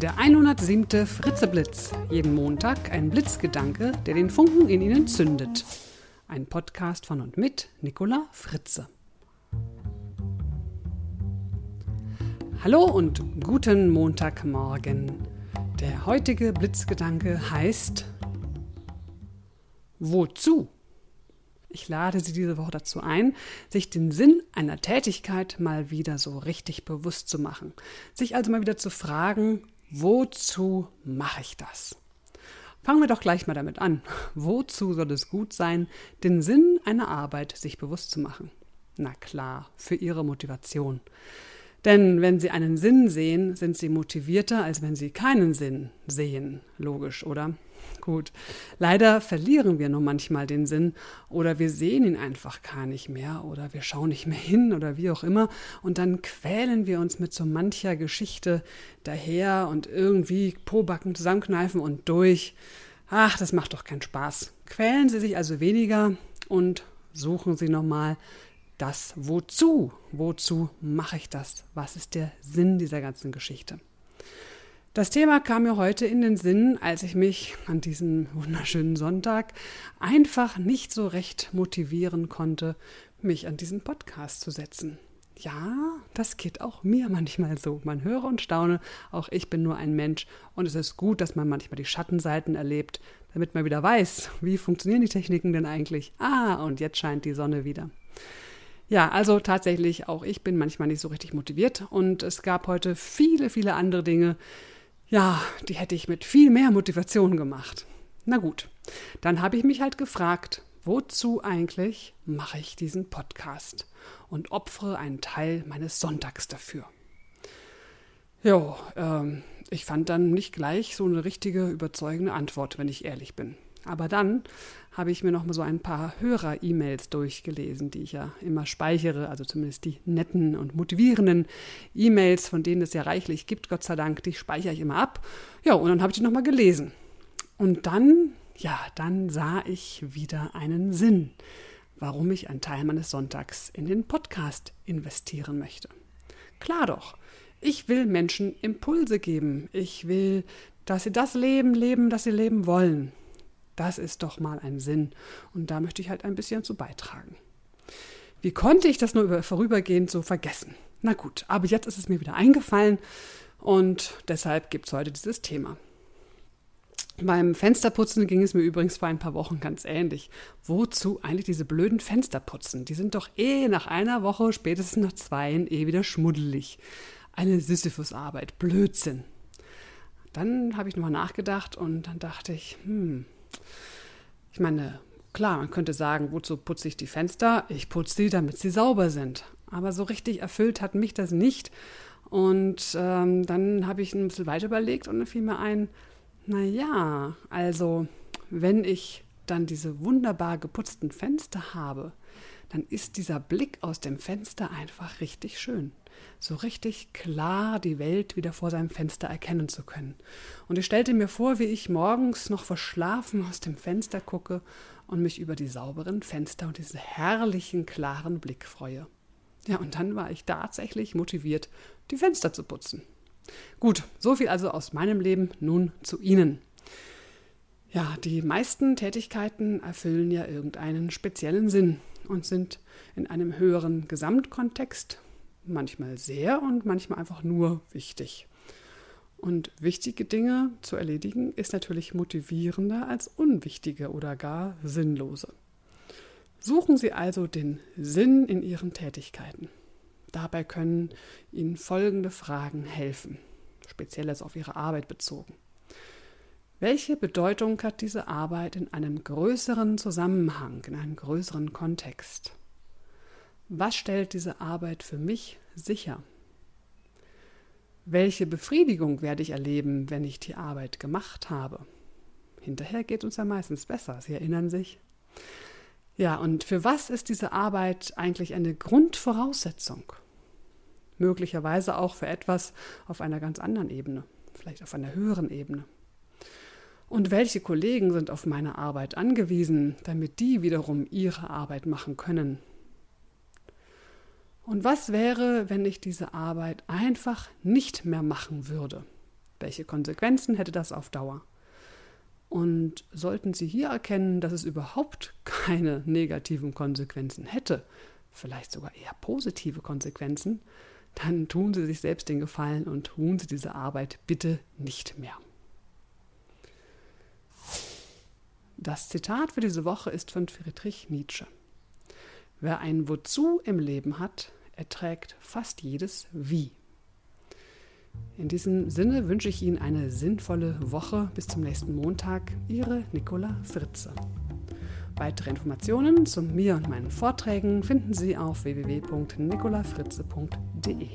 Der 107. Fritzeblitz. Jeden Montag ein Blitzgedanke, der den Funken in Ihnen zündet. Ein Podcast von und mit Nicola Fritze. Hallo und guten Montagmorgen. Der heutige Blitzgedanke heißt Wozu? Ich lade Sie diese Woche dazu ein, sich den Sinn einer Tätigkeit mal wieder so richtig bewusst zu machen. Sich also mal wieder zu fragen, wozu mache ich das? Fangen wir doch gleich mal damit an. Wozu soll es gut sein, den Sinn einer Arbeit sich bewusst zu machen? Na klar, für Ihre Motivation. Denn wenn Sie einen Sinn sehen, sind Sie motivierter, als wenn Sie keinen Sinn sehen. Logisch, oder? Gut. Leider verlieren wir nur manchmal den Sinn oder wir sehen ihn einfach gar nicht mehr oder wir schauen nicht mehr hin oder wie auch immer und dann quälen wir uns mit so mancher Geschichte daher und irgendwie Pobacken zusammenkneifen und durch. Ach, das macht doch keinen Spaß. Quälen Sie sich also weniger und suchen Sie nochmal das Wozu. Wozu mache ich das? Was ist der Sinn dieser ganzen Geschichte? Das Thema kam mir heute in den Sinn, als ich mich an diesem wunderschönen Sonntag einfach nicht so recht motivieren konnte, mich an diesen Podcast zu setzen. Ja, das geht auch mir manchmal so. Man höre und staune, auch ich bin nur ein Mensch und es ist gut, dass man manchmal die Schattenseiten erlebt, damit man wieder weiß, wie funktionieren die Techniken denn eigentlich. Ah, und jetzt scheint die Sonne wieder. Ja, also tatsächlich, auch ich bin manchmal nicht so richtig motiviert und es gab heute viele, viele andere Dinge, ja, die hätte ich mit viel mehr Motivation gemacht. Na gut, dann habe ich mich halt gefragt, wozu eigentlich mache ich diesen Podcast und opfere einen Teil meines Sonntags dafür. Jo, ähm, ich fand dann nicht gleich so eine richtige, überzeugende Antwort, wenn ich ehrlich bin. Aber dann habe ich mir noch mal so ein paar Hörer-E-Mails durchgelesen, die ich ja immer speichere, also zumindest die netten und motivierenden E-Mails, von denen es ja reichlich gibt, Gott sei Dank, die speichere ich immer ab. Ja, und dann habe ich die noch mal gelesen. Und dann, ja, dann sah ich wieder einen Sinn, warum ich einen Teil meines Sonntags in den Podcast investieren möchte. Klar doch. Ich will Menschen Impulse geben. Ich will, dass sie das Leben leben, das sie leben wollen. Das ist doch mal ein Sinn. Und da möchte ich halt ein bisschen zu beitragen. Wie konnte ich das nur vorübergehend so vergessen? Na gut, aber jetzt ist es mir wieder eingefallen und deshalb gibt es heute dieses Thema. Beim Fensterputzen ging es mir übrigens vor ein paar Wochen ganz ähnlich. Wozu eigentlich diese blöden Fensterputzen? Die sind doch eh nach einer Woche, spätestens nach zwei, eh wieder schmuddelig. Eine Sisyphus-Arbeit, Blödsinn. Dann habe ich nochmal nachgedacht und dann dachte ich, hm, ich meine, klar, man könnte sagen, wozu putze ich die Fenster? Ich putze sie, damit sie sauber sind. Aber so richtig erfüllt hat mich das nicht. Und ähm, dann habe ich ein bisschen weiter überlegt und dann fiel mir ein, naja, also wenn ich dann diese wunderbar geputzten Fenster habe, dann ist dieser Blick aus dem Fenster einfach richtig schön. So richtig klar die Welt wieder vor seinem Fenster erkennen zu können. Und ich stellte mir vor, wie ich morgens noch verschlafen aus dem Fenster gucke und mich über die sauberen Fenster und diesen herrlichen, klaren Blick freue. Ja, und dann war ich tatsächlich motiviert, die Fenster zu putzen. Gut, so viel also aus meinem Leben, nun zu Ihnen. Ja, die meisten Tätigkeiten erfüllen ja irgendeinen speziellen Sinn und sind in einem höheren Gesamtkontext manchmal sehr und manchmal einfach nur wichtig. Und wichtige Dinge zu erledigen ist natürlich motivierender als unwichtige oder gar sinnlose. Suchen Sie also den Sinn in Ihren Tätigkeiten. Dabei können Ihnen folgende Fragen helfen, spezielles auf Ihre Arbeit bezogen. Welche Bedeutung hat diese Arbeit in einem größeren Zusammenhang, in einem größeren Kontext? Was stellt diese Arbeit für mich sicher? Welche Befriedigung werde ich erleben, wenn ich die Arbeit gemacht habe? Hinterher geht uns ja meistens besser, Sie erinnern sich? Ja, und für was ist diese Arbeit eigentlich eine Grundvoraussetzung? Möglicherweise auch für etwas auf einer ganz anderen Ebene, vielleicht auf einer höheren Ebene. Und welche Kollegen sind auf meine Arbeit angewiesen, damit die wiederum ihre Arbeit machen können? Und was wäre, wenn ich diese Arbeit einfach nicht mehr machen würde? Welche Konsequenzen hätte das auf Dauer? Und sollten Sie hier erkennen, dass es überhaupt keine negativen Konsequenzen hätte, vielleicht sogar eher positive Konsequenzen, dann tun Sie sich selbst den Gefallen und tun Sie diese Arbeit bitte nicht mehr. Das Zitat für diese Woche ist von Friedrich Nietzsche. Wer ein Wozu im Leben hat, erträgt fast jedes Wie. In diesem Sinne wünsche ich Ihnen eine sinnvolle Woche. Bis zum nächsten Montag. Ihre Nicola Fritze. Weitere Informationen zu mir und meinen Vorträgen finden Sie auf www.nicolafritze.de.